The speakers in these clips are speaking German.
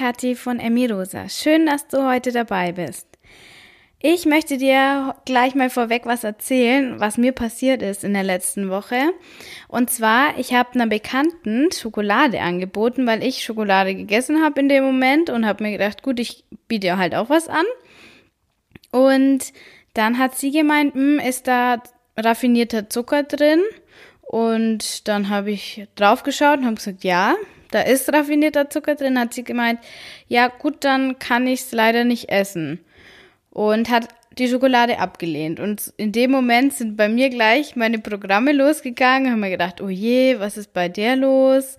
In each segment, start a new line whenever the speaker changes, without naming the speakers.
Kathi von Emirosa. Schön, dass du heute dabei bist. Ich möchte dir gleich mal vorweg was erzählen, was mir passiert ist in der letzten Woche. Und zwar, ich habe einer Bekannten Schokolade angeboten, weil ich Schokolade gegessen habe in dem Moment und habe mir gedacht, gut, ich biete ihr halt auch was an. Und dann hat sie gemeint, hm, ist da raffinierter Zucker drin? Und dann habe ich draufgeschaut und habe gesagt, ja, da ist raffinierter Zucker drin. Hat sie gemeint, ja gut, dann kann ich es leider nicht essen. Und hat die Schokolade abgelehnt. Und in dem Moment sind bei mir gleich meine Programme losgegangen. Haben mir gedacht, oh je, was ist bei der los?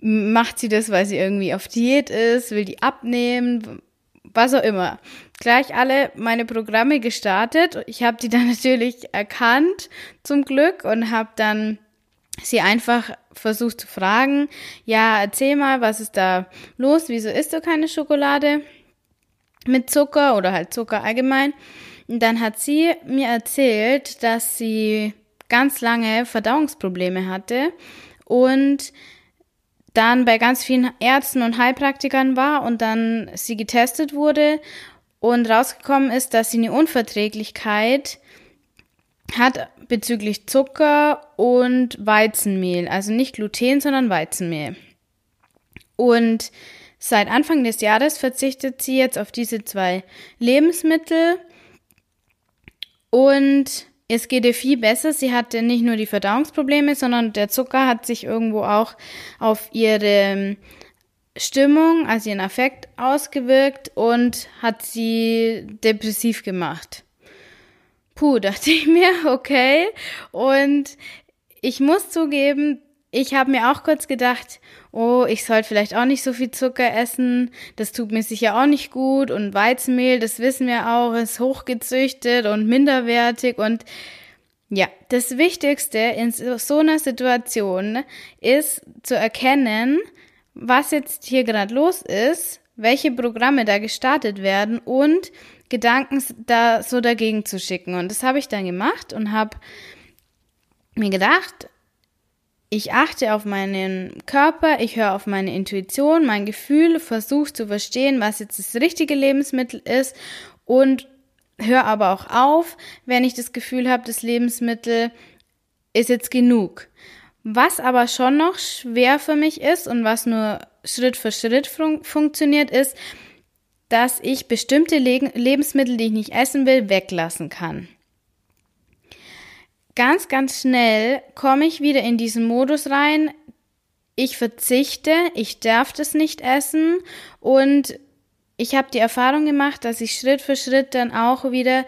Macht sie das, weil sie irgendwie auf Diät ist? Will die abnehmen? Was auch immer gleich alle meine Programme gestartet. Ich habe die dann natürlich erkannt, zum Glück, und habe dann sie einfach versucht zu fragen, ja, erzähl mal, was ist da los? Wieso isst du keine Schokolade mit Zucker oder halt Zucker allgemein? Und dann hat sie mir erzählt, dass sie ganz lange Verdauungsprobleme hatte und dann bei ganz vielen Ärzten und Heilpraktikern war und dann sie getestet wurde und rausgekommen ist, dass sie eine Unverträglichkeit hat bezüglich Zucker und Weizenmehl. Also nicht Gluten, sondern Weizenmehl. Und seit Anfang des Jahres verzichtet sie jetzt auf diese zwei Lebensmittel und es geht ihr viel besser. Sie hatte nicht nur die Verdauungsprobleme, sondern der Zucker hat sich irgendwo auch auf ihre Stimmung, also ihren Affekt ausgewirkt und hat sie depressiv gemacht. Puh, dachte ich mir, okay. Und ich muss zugeben, ich habe mir auch kurz gedacht, oh, ich sollte vielleicht auch nicht so viel Zucker essen, das tut mir sicher auch nicht gut. Und Weizenmehl, das wissen wir auch, ist hochgezüchtet und minderwertig. Und ja, das Wichtigste in so einer Situation ist zu erkennen, was jetzt hier gerade los ist, welche Programme da gestartet werden und Gedanken da so dagegen zu schicken. Und das habe ich dann gemacht und habe mir gedacht, ich achte auf meinen Körper, ich höre auf meine Intuition, mein Gefühl, versuche zu verstehen, was jetzt das richtige Lebensmittel ist und höre aber auch auf, wenn ich das Gefühl habe, das Lebensmittel ist jetzt genug. Was aber schon noch schwer für mich ist und was nur Schritt für Schritt fun funktioniert, ist, dass ich bestimmte Le Lebensmittel, die ich nicht essen will, weglassen kann. Ganz, ganz schnell komme ich wieder in diesen Modus rein. Ich verzichte, ich darf das nicht essen und ich habe die Erfahrung gemacht, dass ich Schritt für Schritt dann auch wieder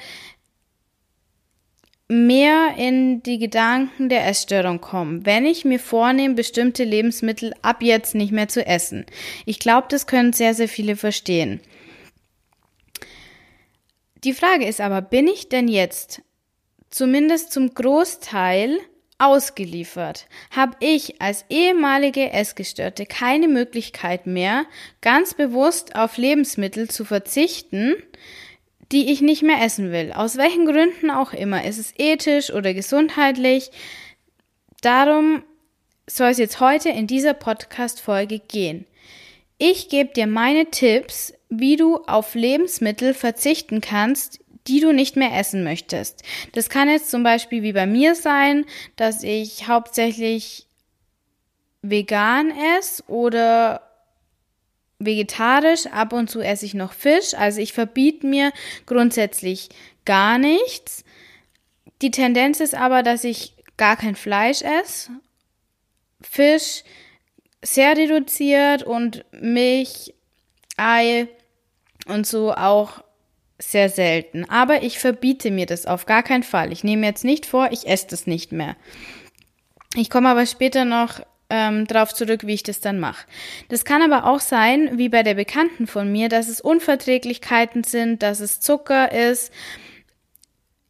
mehr in die Gedanken der Essstörung kommen, wenn ich mir vornehme, bestimmte Lebensmittel ab jetzt nicht mehr zu essen. Ich glaube, das können sehr, sehr viele verstehen. Die Frage ist aber, bin ich denn jetzt zumindest zum Großteil ausgeliefert? Habe ich als ehemalige Essgestörte keine Möglichkeit mehr, ganz bewusst auf Lebensmittel zu verzichten, die ich nicht mehr essen will. Aus welchen Gründen auch immer. Ist es ethisch oder gesundheitlich? Darum soll es jetzt heute in dieser Podcast-Folge gehen. Ich gebe dir meine Tipps, wie du auf Lebensmittel verzichten kannst, die du nicht mehr essen möchtest. Das kann jetzt zum Beispiel wie bei mir sein, dass ich hauptsächlich vegan esse oder vegetarisch, ab und zu esse ich noch Fisch. Also ich verbiete mir grundsätzlich gar nichts. Die Tendenz ist aber, dass ich gar kein Fleisch esse. Fisch sehr reduziert und Milch, Ei und so auch sehr selten. Aber ich verbiete mir das auf gar keinen Fall. Ich nehme jetzt nicht vor, ich esse das nicht mehr. Ich komme aber später noch ähm, darauf zurück, wie ich das dann mache. Das kann aber auch sein, wie bei der Bekannten von mir, dass es Unverträglichkeiten sind, dass es Zucker ist,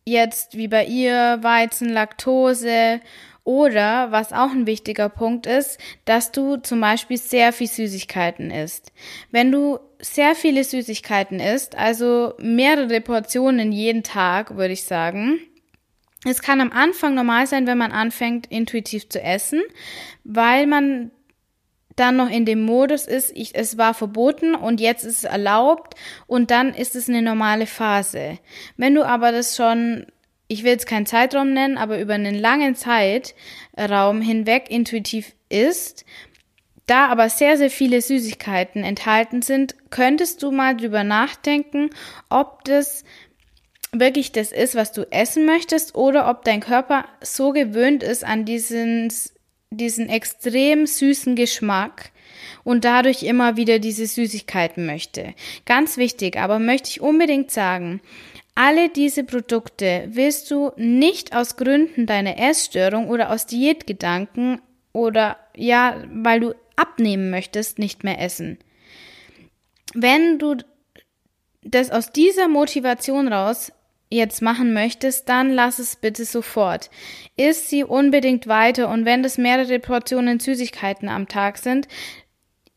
jetzt wie bei ihr Weizen, Laktose oder was auch ein wichtiger Punkt ist, dass du zum Beispiel sehr viel Süßigkeiten isst. Wenn du sehr viele Süßigkeiten isst, also mehrere Portionen jeden Tag, würde ich sagen, es kann am Anfang normal sein, wenn man anfängt, intuitiv zu essen, weil man dann noch in dem Modus ist, ich, es war verboten und jetzt ist es erlaubt und dann ist es eine normale Phase. Wenn du aber das schon, ich will jetzt keinen Zeitraum nennen, aber über einen langen Zeitraum hinweg intuitiv ist, da aber sehr, sehr viele Süßigkeiten enthalten sind, könntest du mal drüber nachdenken, ob das wirklich das ist, was du essen möchtest oder ob dein Körper so gewöhnt ist an diesen diesen extrem süßen Geschmack und dadurch immer wieder diese Süßigkeiten möchte. Ganz wichtig, aber möchte ich unbedingt sagen, alle diese Produkte willst du nicht aus Gründen deiner Essstörung oder aus Diätgedanken oder ja, weil du abnehmen möchtest, nicht mehr essen. Wenn du das aus dieser Motivation raus jetzt machen möchtest, dann lass es bitte sofort. Iss sie unbedingt weiter und wenn das mehrere Portionen Süßigkeiten am Tag sind,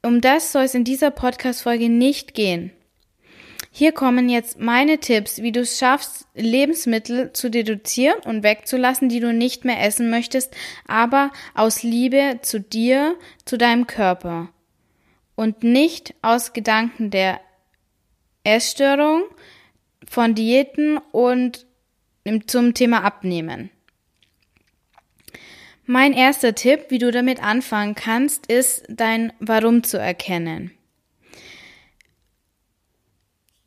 um das soll es in dieser Podcast-Folge nicht gehen. Hier kommen jetzt meine Tipps, wie du es schaffst, Lebensmittel zu reduzieren und wegzulassen, die du nicht mehr essen möchtest, aber aus Liebe zu dir, zu deinem Körper. Und nicht aus Gedanken der Essstörung, von Diäten und zum Thema Abnehmen. Mein erster Tipp, wie du damit anfangen kannst, ist dein Warum zu erkennen.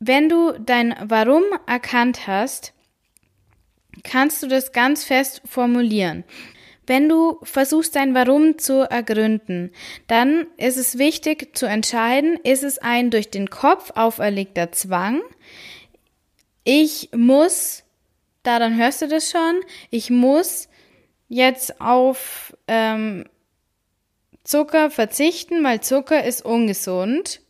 Wenn du dein Warum erkannt hast, kannst du das ganz fest formulieren. Wenn du versuchst, dein Warum zu ergründen, dann ist es wichtig zu entscheiden, ist es ein durch den Kopf auferlegter Zwang, ich muss, da dann hörst du das schon, ich muss jetzt auf ähm, Zucker verzichten, weil Zucker ist ungesund.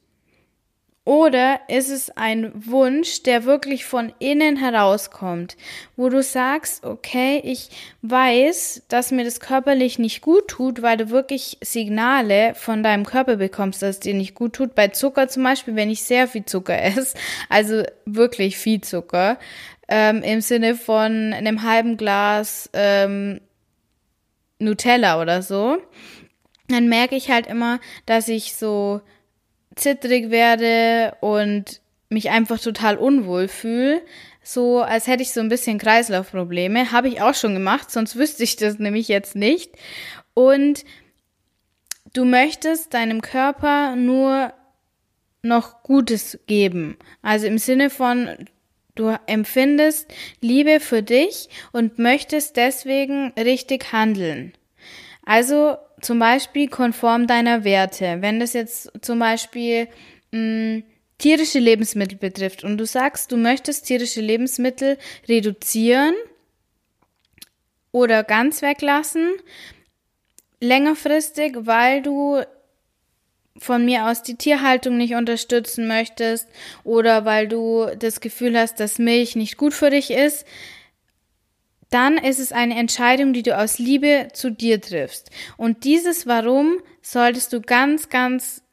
Oder ist es ein Wunsch, der wirklich von innen herauskommt, wo du sagst, okay, ich weiß, dass mir das körperlich nicht gut tut, weil du wirklich Signale von deinem Körper bekommst, dass es dir nicht gut tut. Bei Zucker zum Beispiel, wenn ich sehr viel Zucker esse, also wirklich viel Zucker, ähm, im Sinne von einem halben Glas ähm, Nutella oder so, dann merke ich halt immer, dass ich so zittrig werde und mich einfach total unwohl fühle, so als hätte ich so ein bisschen Kreislaufprobleme. Habe ich auch schon gemacht, sonst wüsste ich das nämlich jetzt nicht. Und du möchtest deinem Körper nur noch Gutes geben. Also im Sinne von, du empfindest Liebe für dich und möchtest deswegen richtig handeln. Also zum Beispiel konform deiner Werte. Wenn das jetzt zum Beispiel mh, mm, tierische Lebensmittel betrifft und du sagst, du möchtest tierische Lebensmittel reduzieren oder ganz weglassen, längerfristig, weil du von mir aus die Tierhaltung nicht unterstützen möchtest oder weil du das Gefühl hast, dass Milch nicht gut für dich ist, dann ist es eine Entscheidung, die du aus Liebe zu dir triffst. Und dieses Warum solltest du ganz, ganz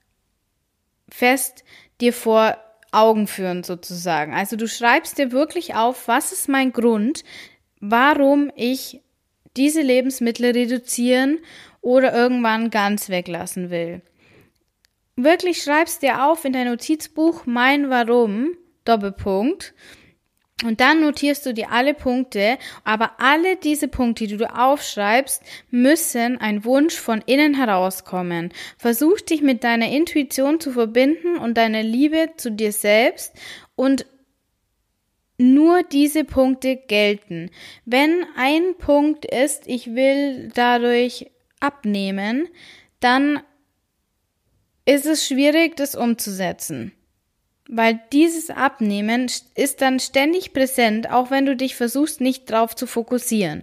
fest dir vor Augen führen sozusagen. Also du schreibst dir wirklich auf, was ist mein Grund, warum ich diese Lebensmittel reduzieren oder irgendwann ganz weglassen will. Wirklich schreibst dir auf in dein Notizbuch mein Warum, Doppelpunkt, und dann notierst du dir alle Punkte, aber alle diese Punkte, die du aufschreibst, müssen ein Wunsch von innen herauskommen. Versuch dich mit deiner Intuition zu verbinden und deiner Liebe zu dir selbst und nur diese Punkte gelten. Wenn ein Punkt ist, ich will dadurch abnehmen, dann ist es schwierig, das umzusetzen. Weil dieses Abnehmen ist dann ständig präsent, auch wenn du dich versuchst, nicht drauf zu fokussieren.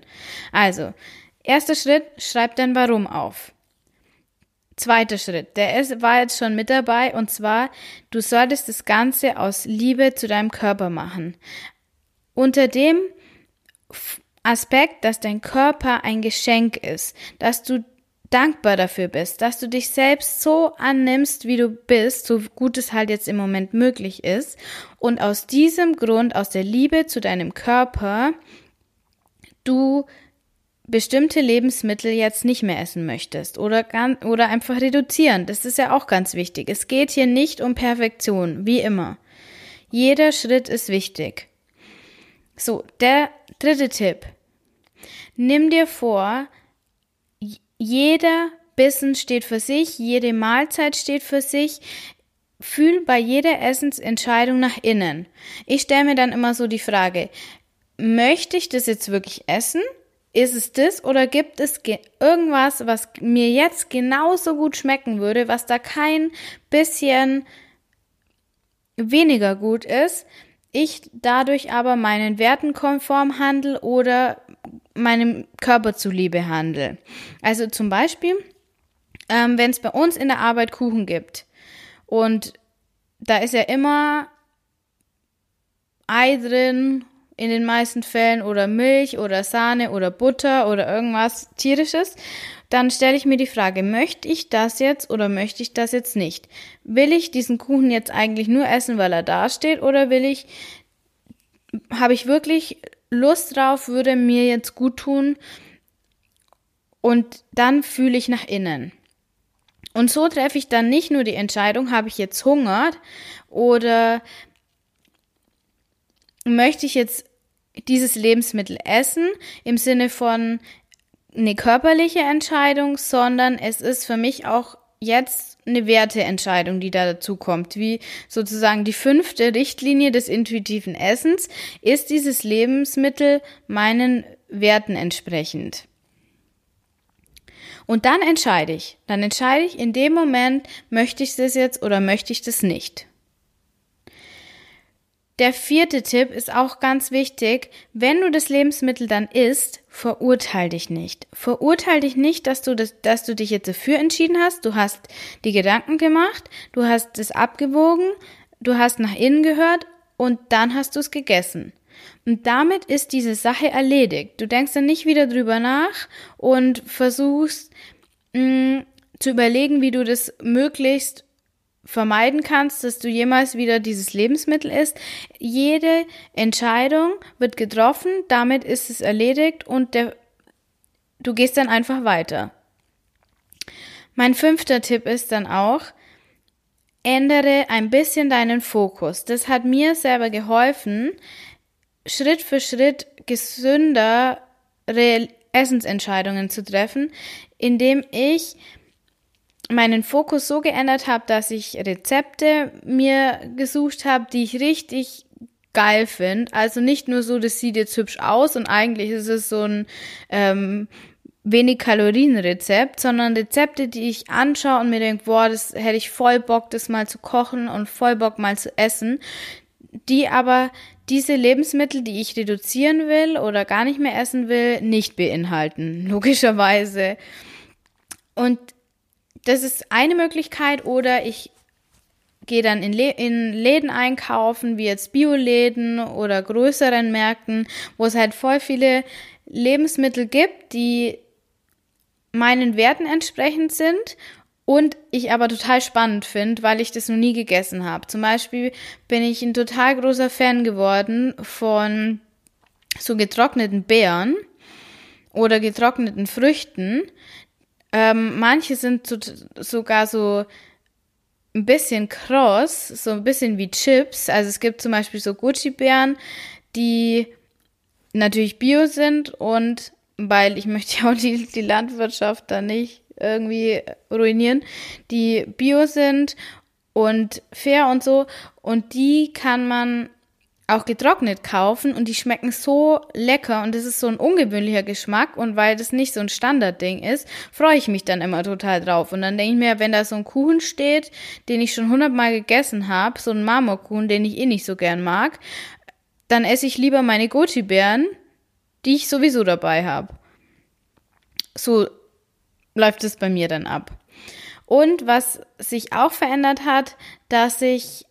Also, erster Schritt, schreib dein Warum auf. Zweiter Schritt, der ist, war jetzt schon mit dabei, und zwar, du solltest das Ganze aus Liebe zu deinem Körper machen. Unter dem Aspekt, dass dein Körper ein Geschenk ist, dass du dankbar dafür bist, dass du dich selbst so annimmst, wie du bist, so gut es halt jetzt im Moment möglich ist. Und aus diesem Grund, aus der Liebe zu deinem Körper, du bestimmte Lebensmittel jetzt nicht mehr essen möchtest oder, oder einfach reduzieren. Das ist ja auch ganz wichtig. Es geht hier nicht um Perfektion, wie immer. Jeder Schritt ist wichtig. So, der dritte Tipp. Nimm dir vor, jeder Bissen steht für sich, jede Mahlzeit steht für sich. Fühl bei jeder Essensentscheidung nach innen. Ich stelle mir dann immer so die Frage, möchte ich das jetzt wirklich essen? Ist es das oder gibt es irgendwas, was mir jetzt genauso gut schmecken würde, was da kein bisschen weniger gut ist, ich dadurch aber meinen Werten konform handle oder meinem Körper zuliebe handle. Also zum Beispiel, ähm, wenn es bei uns in der Arbeit Kuchen gibt und da ist ja immer Ei drin in den meisten Fällen oder Milch oder Sahne oder Butter oder irgendwas tierisches, dann stelle ich mir die Frage, möchte ich das jetzt oder möchte ich das jetzt nicht? Will ich diesen Kuchen jetzt eigentlich nur essen, weil er da steht oder will ich habe ich wirklich Lust drauf, würde mir jetzt gut tun und dann fühle ich nach innen. Und so treffe ich dann nicht nur die Entscheidung, habe ich jetzt Hunger oder möchte ich jetzt dieses Lebensmittel essen im Sinne von eine körperliche Entscheidung, sondern es ist für mich auch jetzt eine Werteentscheidung, die da dazu kommt, wie sozusagen die fünfte Richtlinie des intuitiven Essens, ist dieses Lebensmittel meinen Werten entsprechend. Und dann entscheide ich. Dann entscheide ich in dem Moment, möchte ich das jetzt oder möchte ich das nicht. Der vierte Tipp ist auch ganz wichtig. Wenn du das Lebensmittel dann isst, verurteil dich nicht. Verurteil dich nicht, dass du das, dass du dich jetzt dafür entschieden hast. Du hast die Gedanken gemacht, du hast es abgewogen, du hast nach innen gehört und dann hast du es gegessen. Und damit ist diese Sache erledigt. Du denkst dann nicht wieder drüber nach und versuchst mh, mm, zu überlegen, wie du das möglichst vermeiden kannst, dass du jemals wieder dieses Lebensmittel isst. Jede Entscheidung wird getroffen, damit ist es erledigt und der, du gehst dann einfach weiter. Mein fünfter Tipp ist dann auch, ändere ein bisschen deinen Fokus. Das hat mir selber geholfen, Schritt für Schritt gesündere Essensentscheidungen zu treffen, indem ich meinen Fokus so geändert habe, dass ich Rezepte mir gesucht habe, die ich richtig geil finde. Also nicht nur so, das sieht jetzt hübsch aus und eigentlich ist es so ein ähm, wenig Kalorien Rezept, sondern Rezepte, die ich anschaue und mir denke, boah, das hätte ich voll Bock, das mal zu kochen und voll Bock mal zu essen, die aber diese Lebensmittel, die ich reduzieren will oder gar nicht mehr essen will, nicht beinhalten, logischerweise. Und das ist eine Möglichkeit oder ich gehe dann in, Lä in Läden einkaufen, wie jetzt Bioläden oder größeren Märkten, wo es halt voll viele Lebensmittel gibt, die meinen Werten entsprechend sind und ich aber total spannend finde, weil ich das noch nie gegessen habe. Zum Beispiel bin ich ein total großer Fan geworden von so getrockneten Beeren oder getrockneten Früchten. Ähm, manche sind so, sogar so ein bisschen kross, so ein bisschen wie Chips. Also es gibt zum Beispiel so Gucci-Bären, die natürlich bio sind und weil ich möchte ja auch die, die Landwirtschaft da nicht irgendwie ruinieren, die bio sind und fair und so. Und die kann man auch getrocknet kaufen und die schmecken so lecker und das ist so ein ungewöhnlicher Geschmack und weil das nicht so ein Standardding ist, freue ich mich dann immer total drauf und dann denke ich mir, wenn da so ein Kuchen steht, den ich schon hundertmal gegessen habe, so ein Marmorkuchen, den ich eh nicht so gern mag, dann esse ich lieber meine Goji-Beeren, die ich sowieso dabei habe. So läuft es bei mir dann ab. Und was sich auch verändert hat, dass ich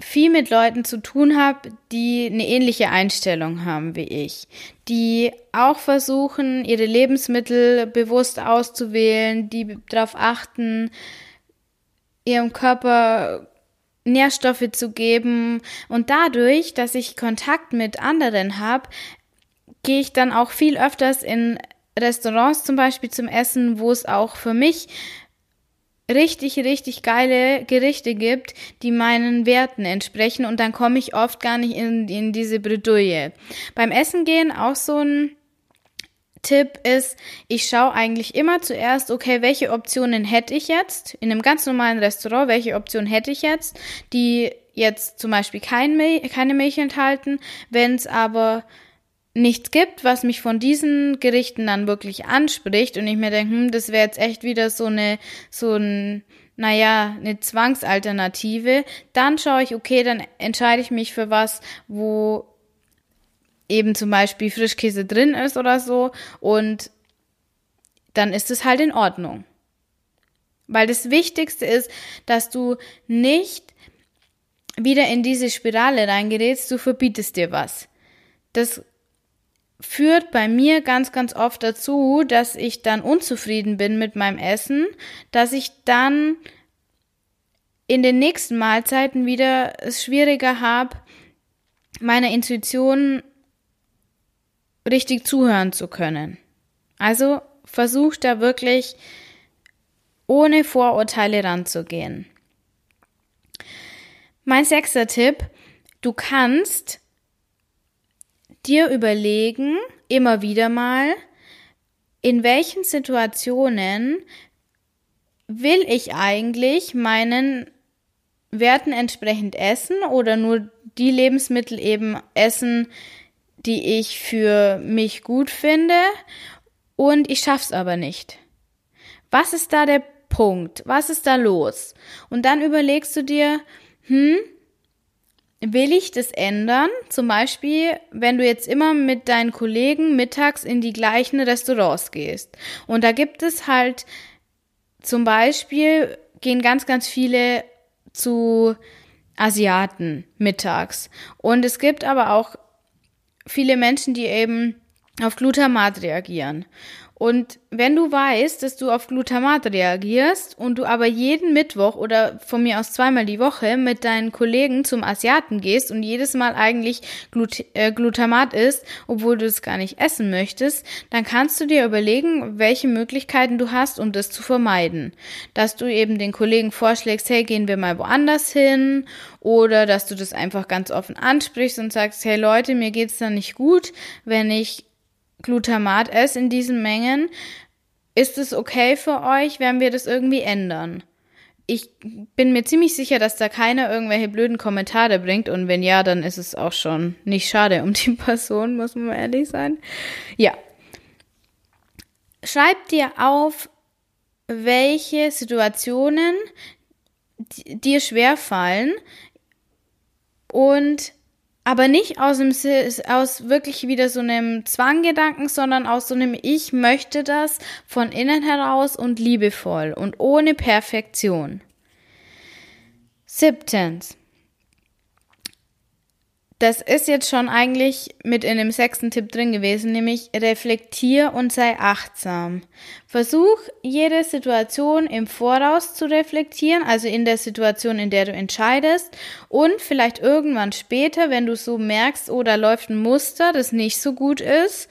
viel mit Leuten zu tun habe, die eine ähnliche Einstellung haben wie ich, die auch versuchen, ihre Lebensmittel bewusst auszuwählen, die darauf achten, ihrem Körper Nährstoffe zu geben. Und dadurch, dass ich Kontakt mit anderen habe, gehe ich dann auch viel öfters in Restaurants zum Beispiel zum Essen, wo es auch für mich richtig, richtig geile Gerichte gibt, die meinen Werten entsprechen. Und dann komme ich oft gar nicht in, in diese Bredouille. Beim Essen gehen auch so ein Tipp ist, ich schaue eigentlich immer zuerst, okay, welche Optionen hätte ich jetzt? In einem ganz normalen Restaurant, welche Optionen hätte ich jetzt, die jetzt zum Beispiel kein Milch, keine Milch enthalten, wenn es aber nichts gibt, was mich von diesen Gerichten dann wirklich anspricht und ich mir denke, hm, das wäre jetzt echt wieder so eine, so ein, naja, eine Zwangsalternative, dann schaue ich, okay, dann entscheide ich mich für was, wo eben zum Beispiel Frischkäse drin ist oder so und dann ist es halt in Ordnung. Weil das Wichtigste ist, dass du nicht wieder in diese Spirale reingerätst, du verbietest dir was. Das führt bei mir ganz, ganz oft dazu, dass ich dann unzufrieden bin mit meinem Essen, dass ich dann in den nächsten Mahlzeiten wieder es schwieriger habe, meiner Intuition richtig zuhören zu können. Also versuch da wirklich ohne Vorurteile ranzugehen. Mein sechster Tipp, du kannst dir überlegen, immer wieder mal, in welchen Situationen will ich eigentlich meinen Werten entsprechend essen oder nur die Lebensmittel eben essen, die ich für mich gut finde und ich schaff's aber nicht. Was ist da der Punkt? Was ist da los? Und dann überlegst du dir, hm, will ich das ändern? Zum Beispiel, wenn du jetzt immer mit deinen Kollegen mittags in die gleichen Restaurants gehst. Und da gibt es halt zum Beispiel, gehen ganz, ganz viele zu Asiaten mittags. Und es gibt aber auch viele Menschen, die eben auf Glutamat reagieren. Und wenn du weißt, dass du auf Glutamat reagierst und du aber jeden Mittwoch oder von mir aus zweimal die Woche mit deinen Kollegen zum Asiaten gehst und jedes Mal eigentlich Glut äh, Glutamat isst, obwohl du es gar nicht essen möchtest, dann kannst du dir überlegen, welche Möglichkeiten du hast, um das zu vermeiden. Dass du eben den Kollegen vorschlägst, hey, gehen wir mal woanders hin oder dass du das einfach ganz offen ansprichst und sagst, hey Leute, mir geht's da nicht gut, wenn ich Glutamat esse in diesen Mengen. Ist es okay für euch, wenn wir das irgendwie ändern? Ich bin mir ziemlich sicher, dass da keiner irgendwelche blöden Kommentare bringt und wenn ja, dann ist es auch schon nicht schade um die Person, muss man mal ehrlich sein. Ja. Schreib dir auf, welche Situationen dir schwerfallen und aber nicht aus dem aus wirklich wieder so einem Zwanggedanken, sondern aus so einem Ich möchte das von innen heraus und liebevoll und ohne Perfektion. Siebtens. Das ist jetzt schon eigentlich mit in dem sechsten Tipp drin gewesen, nämlich reflektier und sei achtsam. Versuch jede Situation im Voraus zu reflektieren, also in der Situation, in der du entscheidest und vielleicht irgendwann später, wenn du so merkst, oder läuft ein Muster, das nicht so gut ist,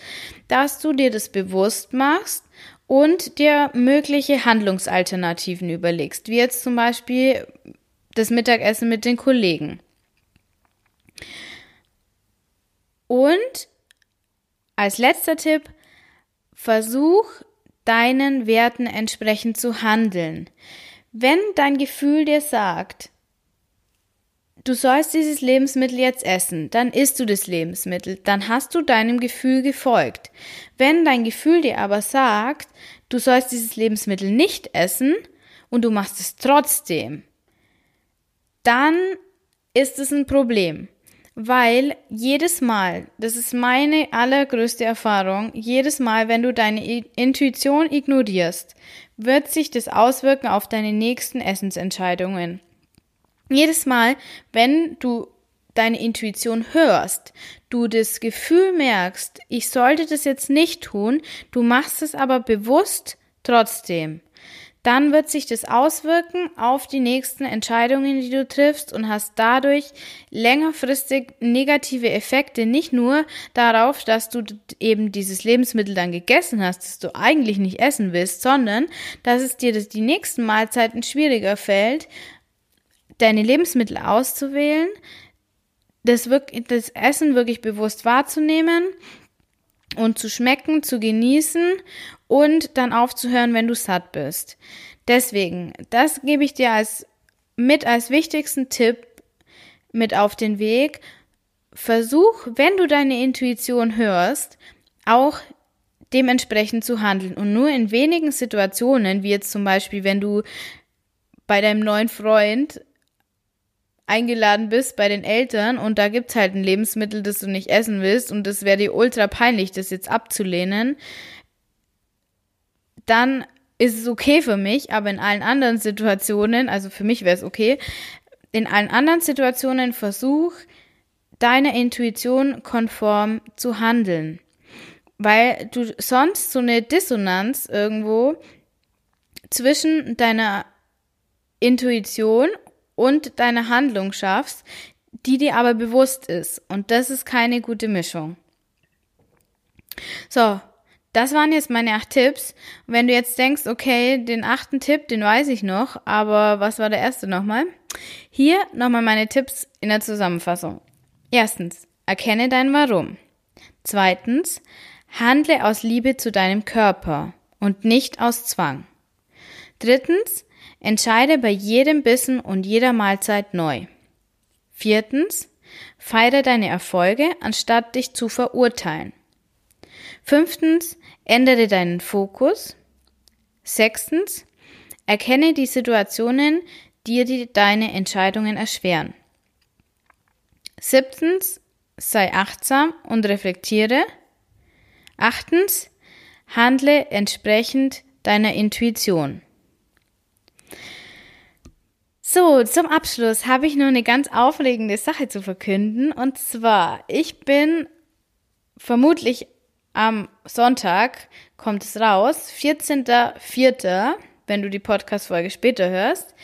dass du dir das bewusst machst und dir mögliche Handlungsalternativen überlegst, wie jetzt zum Beispiel das Mittagessen mit den Kollegen. Und als letzter Tipp, versuch deinen Werten entsprechend zu handeln. Wenn dein Gefühl dir sagt, du sollst dieses Lebensmittel jetzt essen, dann isst du das Lebensmittel, dann hast du deinem Gefühl gefolgt. Wenn dein Gefühl dir aber sagt, du sollst dieses Lebensmittel nicht essen und du machst es trotzdem, dann ist es ein Problem. Weil jedes Mal, das ist meine allergrößte Erfahrung, jedes Mal, wenn du deine Intuition ignorierst, wird sich das auswirken auf deine nächsten Essensentscheidungen. Jedes Mal, wenn du deine Intuition hörst, du das Gefühl merkst, ich sollte das jetzt nicht tun, du machst es aber bewusst trotzdem, dann wird sich das auswirken auf die nächsten Entscheidungen, die du triffst und hast dadurch längerfristig negative Effekte, nicht nur darauf, dass du eben dieses Lebensmittel dann gegessen hast, das du eigentlich nicht essen willst, sondern dass es dir die nächsten Mahlzeiten schwieriger fällt, deine Lebensmittel auszuwählen, das, wirklich, das Essen wirklich bewusst wahrzunehmen und zu schmecken, zu genießen und dann aufzuhören, wenn du satt bist. Deswegen, das gebe ich dir als mit als wichtigsten Tipp mit auf den Weg. Versuch, wenn du deine Intuition hörst, auch dementsprechend zu handeln und nur in wenigen Situationen, wie jetzt zum Beispiel, wenn du bei deinem neuen Freund eingeladen bist bei den Eltern und da gibt's halt ein Lebensmittel, das du nicht essen willst und das wäre dir ultra peinlich, das jetzt abzulehnen, dann ist es okay für mich, aber in allen anderen Situationen, also für mich wäre es okay, in allen anderen Situationen versuch, deiner Intuition konform zu handeln. Weil du sonst so eine Dissonanz irgendwo zwischen deiner Intuition und deine Handlung schaffst, die dir aber bewusst ist. Und das ist keine gute Mischung. So, das waren jetzt meine acht Tipps. Wenn du jetzt denkst, okay, den achten Tipp, den weiß ich noch, aber was war der erste nochmal? Hier nochmal meine Tipps in der Zusammenfassung. Erstens, erkenne dein Warum. Zweitens, handle aus Liebe zu deinem Körper und nicht aus Zwang. Drittens, Entscheide bei jedem Bissen und jeder Mahlzeit neu. Viertens, feiere deine Erfolge, anstatt dich zu verurteilen. Fünftens, ändere deinen Fokus. Sechstens, erkenne die Situationen, die dir deine Entscheidungen erschweren. Siebtens, sei achtsam und reflektiere. Achtens, handle entsprechend deiner Intuition. So, zum Abschluss habe ich noch eine ganz aufregende Sache zu verkünden. Und zwar, ich bin vermutlich am Sonntag, kommt es raus, 14.04., wenn du die Podcast-Folge später hörst,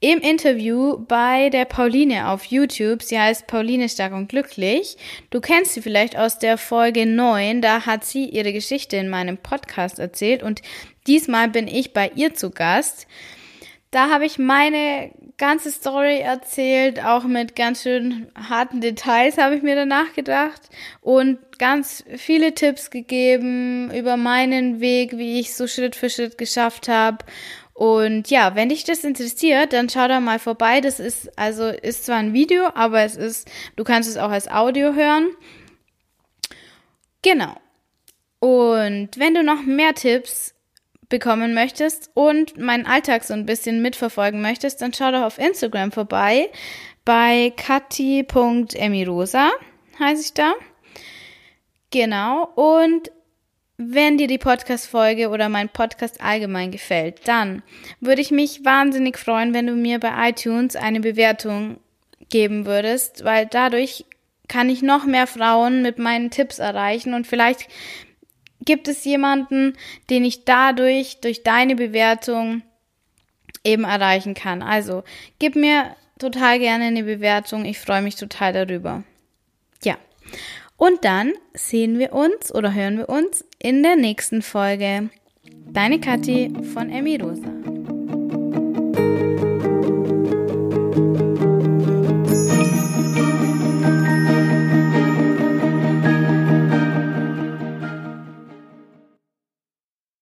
im Interview bei der Pauline auf YouTube. Sie heißt Pauline Stark und Glücklich. Du kennst sie vielleicht aus der Folge 9. Da hat sie ihre Geschichte in meinem Podcast erzählt und diesmal bin ich bei ihr zu Gast. Da habe ich meine ganze Story erzählt, auch mit ganz schön harten Details habe ich mir danach gedacht und ganz viele Tipps gegeben über meinen Weg, wie ich so Schritt für Schritt geschafft habe. Und ja, wenn dich das interessiert, dann schau da mal vorbei. Das ist also ist zwar ein Video, aber es ist, du kannst es auch als Audio hören. Genau. Und wenn du noch mehr Tipps bekommen möchtest und meinen Alltag so ein bisschen mitverfolgen möchtest, dann schau doch auf Instagram vorbei bei kati.emirosa heiße ich da. Genau. Und wenn dir die Podcast-Folge oder mein Podcast allgemein gefällt, dann würde ich mich wahnsinnig freuen, wenn du mir bei iTunes eine Bewertung geben würdest, weil dadurch kann ich noch mehr Frauen mit meinen Tipps erreichen und vielleicht gibt es jemanden, den ich dadurch, durch deine Bewertung eben erreichen kann. Also gib mir total gerne eine Bewertung. Ich freue mich total darüber. Ja. Und dann sehen wir uns oder hören wir uns in der nächsten Folge. Deine Kathi von Emi Rosa.